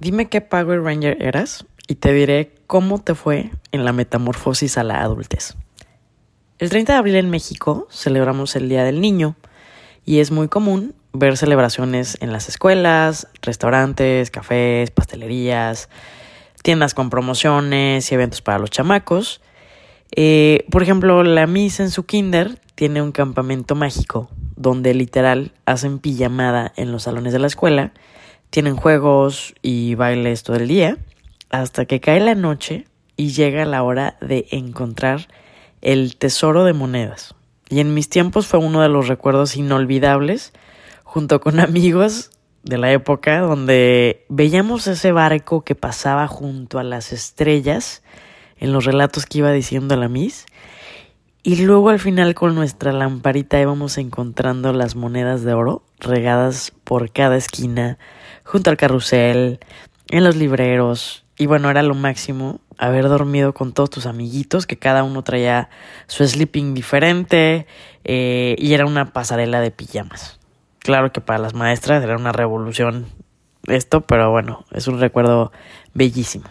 Dime qué Power Ranger eras y te diré cómo te fue en la metamorfosis a la adultez. El 30 de abril en México celebramos el Día del Niño y es muy común ver celebraciones en las escuelas, restaurantes, cafés, pastelerías, tiendas con promociones y eventos para los chamacos. Eh, por ejemplo, la Miss en su kinder tiene un campamento mágico donde literal hacen pijamada en los salones de la escuela, tienen juegos y bailes todo el día, hasta que cae la noche y llega la hora de encontrar el tesoro de monedas. Y en mis tiempos fue uno de los recuerdos inolvidables, junto con amigos de la época, donde veíamos ese barco que pasaba junto a las estrellas en los relatos que iba diciendo la Miss. Y luego al final con nuestra lamparita íbamos encontrando las monedas de oro regadas por cada esquina, junto al carrusel, en los libreros. Y bueno, era lo máximo haber dormido con todos tus amiguitos, que cada uno traía su sleeping diferente eh, y era una pasarela de pijamas. Claro que para las maestras era una revolución esto, pero bueno, es un recuerdo bellísimo.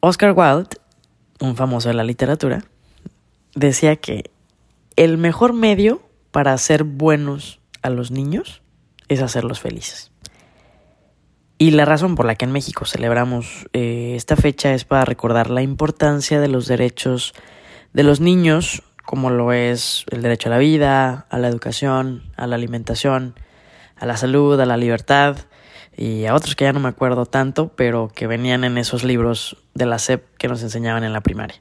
Oscar Wilde, un famoso de la literatura, decía que el mejor medio para hacer buenos a los niños es hacerlos felices. Y la razón por la que en México celebramos eh, esta fecha es para recordar la importancia de los derechos de los niños, como lo es el derecho a la vida, a la educación, a la alimentación, a la salud, a la libertad, y a otros que ya no me acuerdo tanto, pero que venían en esos libros de la SEP que nos enseñaban en la primaria.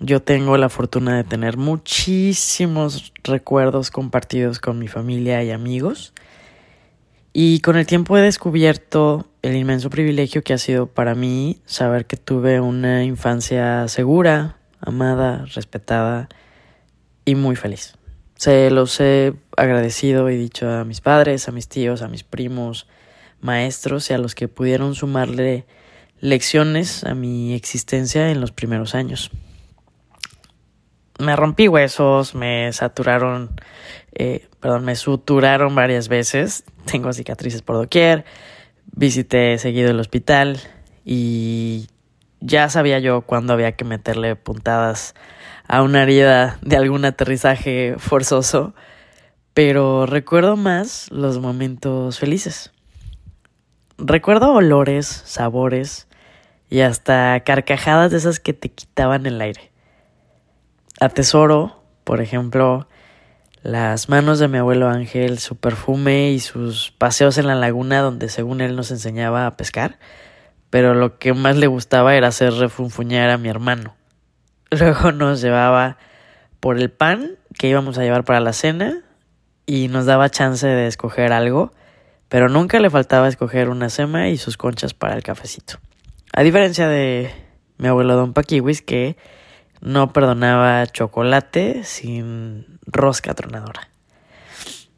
Yo tengo la fortuna de tener muchísimos recuerdos compartidos con mi familia y amigos. Y con el tiempo he descubierto el inmenso privilegio que ha sido para mí saber que tuve una infancia segura, amada, respetada y muy feliz. Se los he agradecido y dicho a mis padres, a mis tíos, a mis primos, maestros y a los que pudieron sumarle lecciones a mi existencia en los primeros años. Me rompí huesos, me saturaron, eh, perdón, me suturaron varias veces, tengo cicatrices por doquier, visité seguido el hospital y ya sabía yo cuándo había que meterle puntadas a una herida de algún aterrizaje forzoso, pero recuerdo más los momentos felices. Recuerdo olores, sabores y hasta carcajadas de esas que te quitaban el aire. Atesoro, por ejemplo, las manos de mi abuelo Ángel, su perfume y sus paseos en la laguna donde según él nos enseñaba a pescar, pero lo que más le gustaba era hacer refunfuñar a mi hermano. Luego nos llevaba por el pan que íbamos a llevar para la cena y nos daba chance de escoger algo pero nunca le faltaba escoger una sema y sus conchas para el cafecito. A diferencia de mi abuelo Don Paquiwis, que no perdonaba chocolate sin rosca tronadora.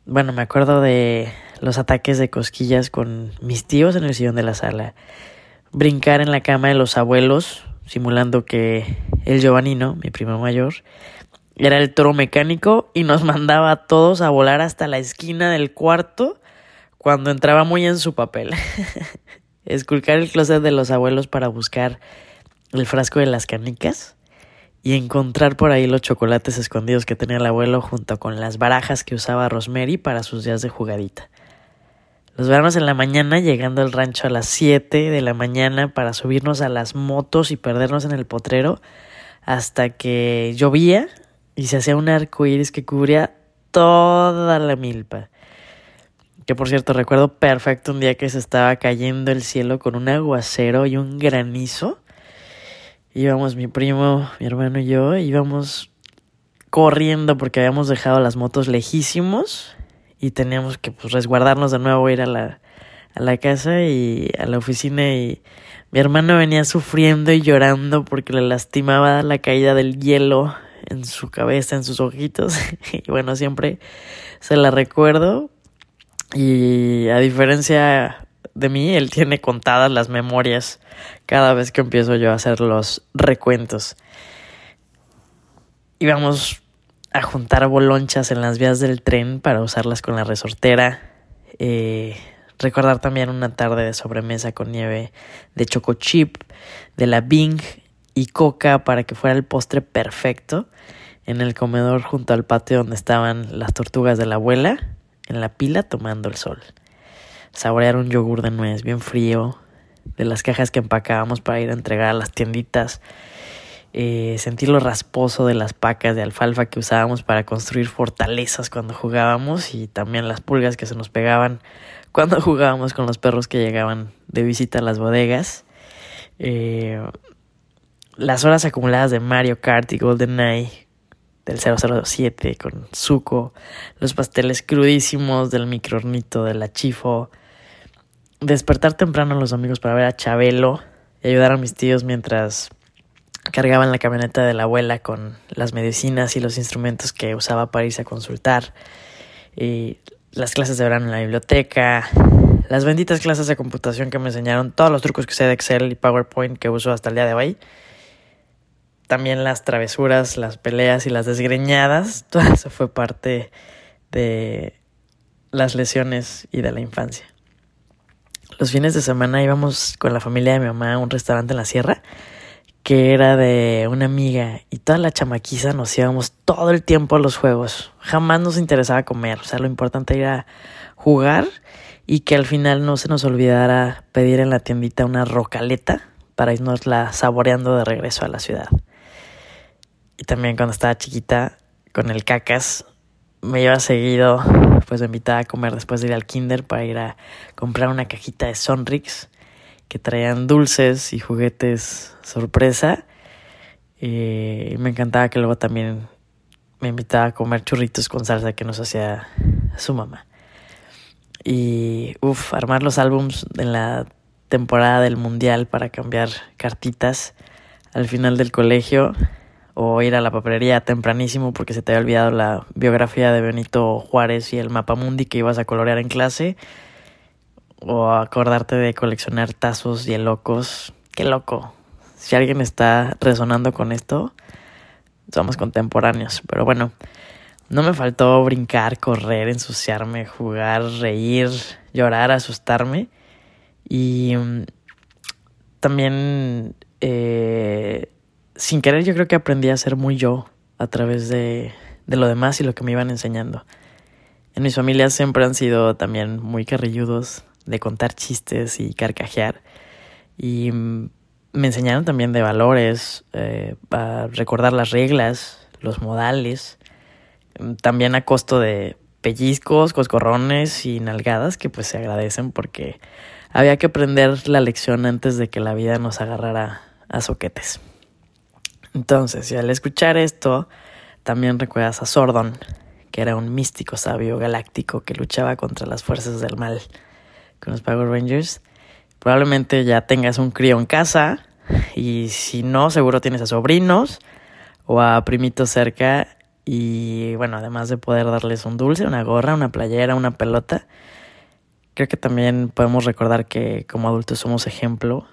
Bueno, me acuerdo de los ataques de cosquillas con mis tíos en el sillón de la sala, brincar en la cama de los abuelos, simulando que el Giovannino, mi primo mayor, era el toro mecánico y nos mandaba a todos a volar hasta la esquina del cuarto cuando entraba muy en su papel. Esculcar el closet de los abuelos para buscar el frasco de las canicas y encontrar por ahí los chocolates escondidos que tenía el abuelo junto con las barajas que usaba Rosemary para sus días de jugadita. Los veranos en la mañana llegando al rancho a las 7 de la mañana para subirnos a las motos y perdernos en el potrero hasta que llovía y se hacía un arco iris que cubría toda la milpa. Que por cierto, recuerdo perfecto un día que se estaba cayendo el cielo con un aguacero y un granizo. Íbamos mi primo, mi hermano y yo, íbamos corriendo porque habíamos dejado las motos lejísimos y teníamos que pues, resguardarnos de nuevo, ir a la, a la casa y a la oficina y mi hermano venía sufriendo y llorando porque le lastimaba la caída del hielo en su cabeza, en sus ojitos. y bueno, siempre se la recuerdo y a diferencia de mí, él tiene contadas las memorias cada vez que empiezo yo a hacer los recuentos. Íbamos a juntar bolonchas en las vías del tren para usarlas con la resortera. Eh, recordar también una tarde de sobremesa con nieve de choco chip, de la Bing y coca para que fuera el postre perfecto en el comedor junto al patio donde estaban las tortugas de la abuela en la pila tomando el sol. Saborear un yogur de nuez bien frío, de las cajas que empacábamos para ir a entregar a las tienditas, eh, sentir lo rasposo de las pacas de alfalfa que usábamos para construir fortalezas cuando jugábamos y también las pulgas que se nos pegaban cuando jugábamos con los perros que llegaban de visita a las bodegas. Eh, las horas acumuladas de Mario Kart y GoldenEye del 007 con Zuko, los pasteles crudísimos del microornito de la despertar temprano los amigos para ver a Chabelo y ayudar a mis tíos mientras cargaban la camioneta de la abuela con las medicinas y los instrumentos que usaba para irse a consultar, y las clases de verano en la biblioteca, las benditas clases de computación que me enseñaron todos los trucos que sé de Excel y PowerPoint que uso hasta el día de hoy. También las travesuras, las peleas y las desgreñadas, todo eso fue parte de las lesiones y de la infancia. Los fines de semana íbamos con la familia de mi mamá a un restaurante en la sierra que era de una amiga y toda la chamaquiza nos íbamos todo el tiempo a los juegos. Jamás nos interesaba comer, o sea, lo importante era jugar y que al final no se nos olvidara pedir en la tiendita una rocaleta para irnos la saboreando de regreso a la ciudad. Y también cuando estaba chiquita, con el cacas, me iba seguido, pues me invitaba a comer después de ir al kinder para ir a comprar una cajita de Sonrix que traían dulces y juguetes sorpresa. Y me encantaba que luego también me invitaba a comer churritos con salsa que nos hacía su mamá. Y uff, armar los álbums en la temporada del mundial para cambiar cartitas al final del colegio o ir a la papelería tempranísimo porque se te había olvidado la biografía de Benito Juárez y el mapa mundi que ibas a colorear en clase o acordarte de coleccionar tazos y locos. Qué loco. Si alguien está resonando con esto, somos contemporáneos. Pero bueno, no me faltó brincar, correr, ensuciarme, jugar, reír, llorar, asustarme. Y mm, también, eh, sin querer, yo creo que aprendí a ser muy yo a través de, de lo demás y lo que me iban enseñando. En mis familias siempre han sido también muy carrilludos, de contar chistes y carcajear. Y mm, me enseñaron también de valores, eh, a recordar las reglas, los modales, mm, también a costo de pellizcos, coscorrones y nalgadas que pues se agradecen porque había que aprender la lección antes de que la vida nos agarrara a soquetes. Entonces, y al escuchar esto, también recuerdas a Sordon, que era un místico sabio galáctico que luchaba contra las fuerzas del mal con los Power Rangers. Probablemente ya tengas un crío en casa y si no, seguro tienes a sobrinos o a primitos cerca y bueno, además de poder darles un dulce, una gorra, una playera, una pelota, creo que también podemos recordar que como adultos somos ejemplo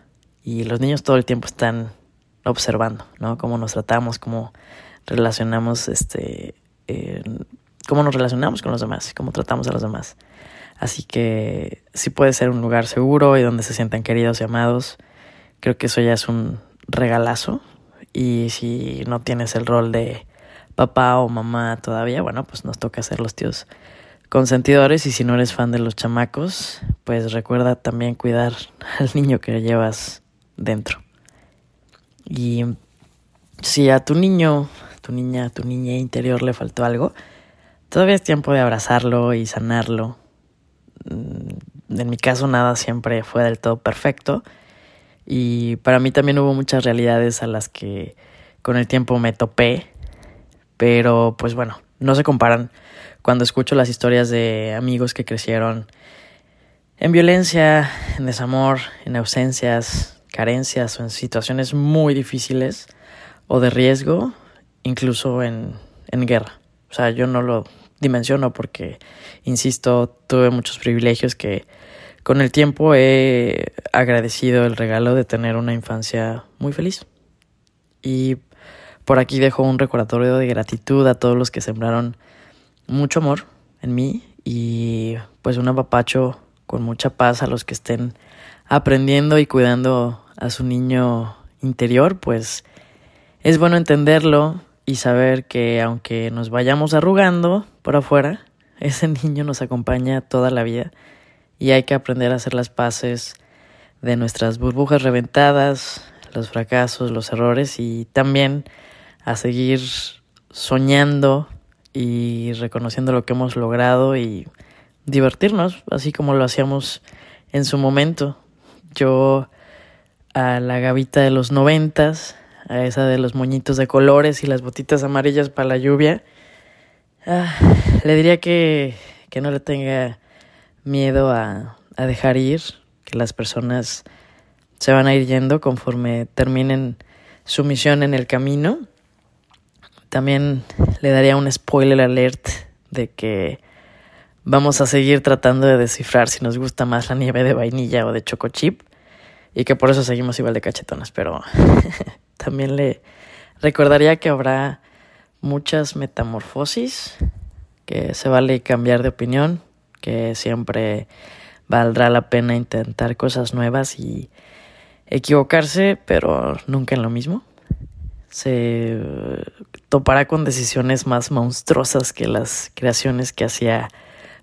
y los niños todo el tiempo están observando, ¿no? Cómo nos tratamos, cómo relacionamos, este, cómo nos relacionamos con los demás, cómo tratamos a los demás. Así que sí puede ser un lugar seguro y donde se sientan queridos y amados. Creo que eso ya es un regalazo. Y si no tienes el rol de papá o mamá todavía, bueno, pues nos toca ser los tíos consentidores. Y si no eres fan de los chamacos, pues recuerda también cuidar al niño que llevas dentro. Y si a tu niño, tu niña, tu niña interior le faltó algo, todavía es tiempo de abrazarlo y sanarlo. Mm, en mi caso nada siempre fue del todo perfecto. Y para mí también hubo muchas realidades a las que con el tiempo me topé, pero pues bueno, no se comparan cuando escucho las historias de amigos que crecieron en violencia, en desamor, en ausencias, carencias o en situaciones muy difíciles o de riesgo, incluso en, en guerra. O sea, yo no lo dimensiono porque, insisto, tuve muchos privilegios que con el tiempo he agradecido el regalo de tener una infancia muy feliz. Y por aquí dejo un recordatorio de gratitud a todos los que sembraron mucho amor en mí y pues un apapacho con mucha paz a los que estén aprendiendo y cuidando a su niño interior, pues es bueno entenderlo y saber que aunque nos vayamos arrugando por afuera, ese niño nos acompaña toda la vida y hay que aprender a hacer las paces de nuestras burbujas reventadas, los fracasos, los errores y también a seguir soñando y reconociendo lo que hemos logrado y divertirnos, así como lo hacíamos en su momento. Yo a la gavita de los noventas, a esa de los moñitos de colores y las botitas amarillas para la lluvia, ah, le diría que, que no le tenga miedo a, a dejar ir, que las personas se van a ir yendo conforme terminen su misión en el camino. También le daría un spoiler alert de que vamos a seguir tratando de descifrar si nos gusta más la nieve de vainilla o de choco chip y que por eso seguimos igual de cachetonas, pero también le recordaría que habrá muchas metamorfosis, que se vale cambiar de opinión, que siempre valdrá la pena intentar cosas nuevas y equivocarse, pero nunca en lo mismo. Se topará con decisiones más monstruosas que las creaciones que hacía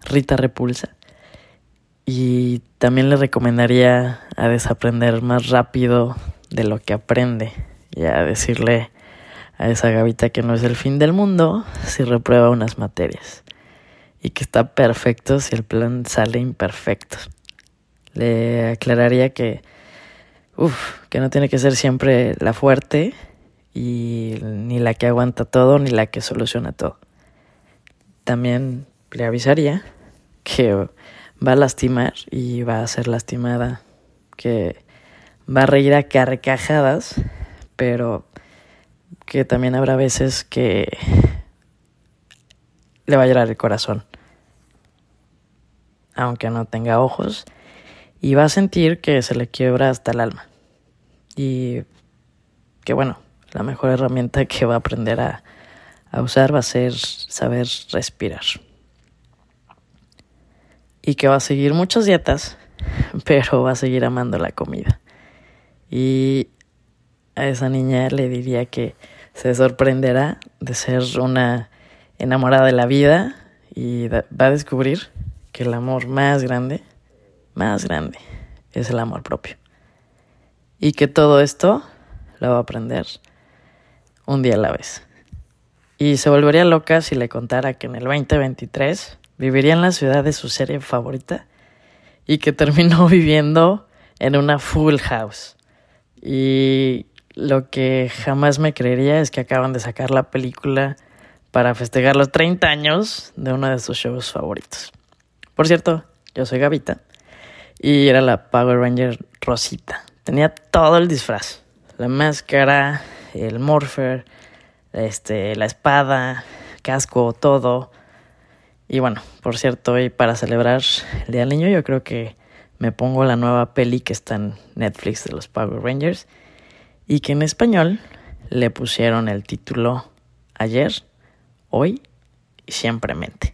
Rita Repulsa. Y también le recomendaría a desaprender más rápido de lo que aprende y a decirle a esa gavita que no es el fin del mundo si reprueba unas materias y que está perfecto si el plan sale imperfecto. Le aclararía que Uf, que no tiene que ser siempre la fuerte y ni la que aguanta todo ni la que soluciona todo. También le avisaría que va a lastimar y va a ser lastimada, que va a reír a carcajadas, pero que también habrá veces que le va a llorar el corazón, aunque no tenga ojos y va a sentir que se le quiebra hasta el alma. Y que bueno, la mejor herramienta que va a aprender a, a usar va a ser saber respirar. Y que va a seguir muchas dietas, pero va a seguir amando la comida. Y a esa niña le diría que se sorprenderá de ser una enamorada de la vida y va a descubrir que el amor más grande más grande es el amor propio. Y que todo esto lo va a aprender un día a la vez. Y se volvería loca si le contara que en el 2023 viviría en la ciudad de su serie favorita y que terminó viviendo en una full house. Y lo que jamás me creería es que acaban de sacar la película para festejar los 30 años de uno de sus shows favoritos. Por cierto, yo soy Gavita y era la Power Ranger Rosita. Tenía todo el disfraz. La máscara, el morpher, este, la espada, casco, todo. Y bueno, por cierto, hoy para celebrar el Día del Niño yo creo que me pongo la nueva peli que está en Netflix de los Power Rangers y que en español le pusieron el título ayer, hoy y siempremente.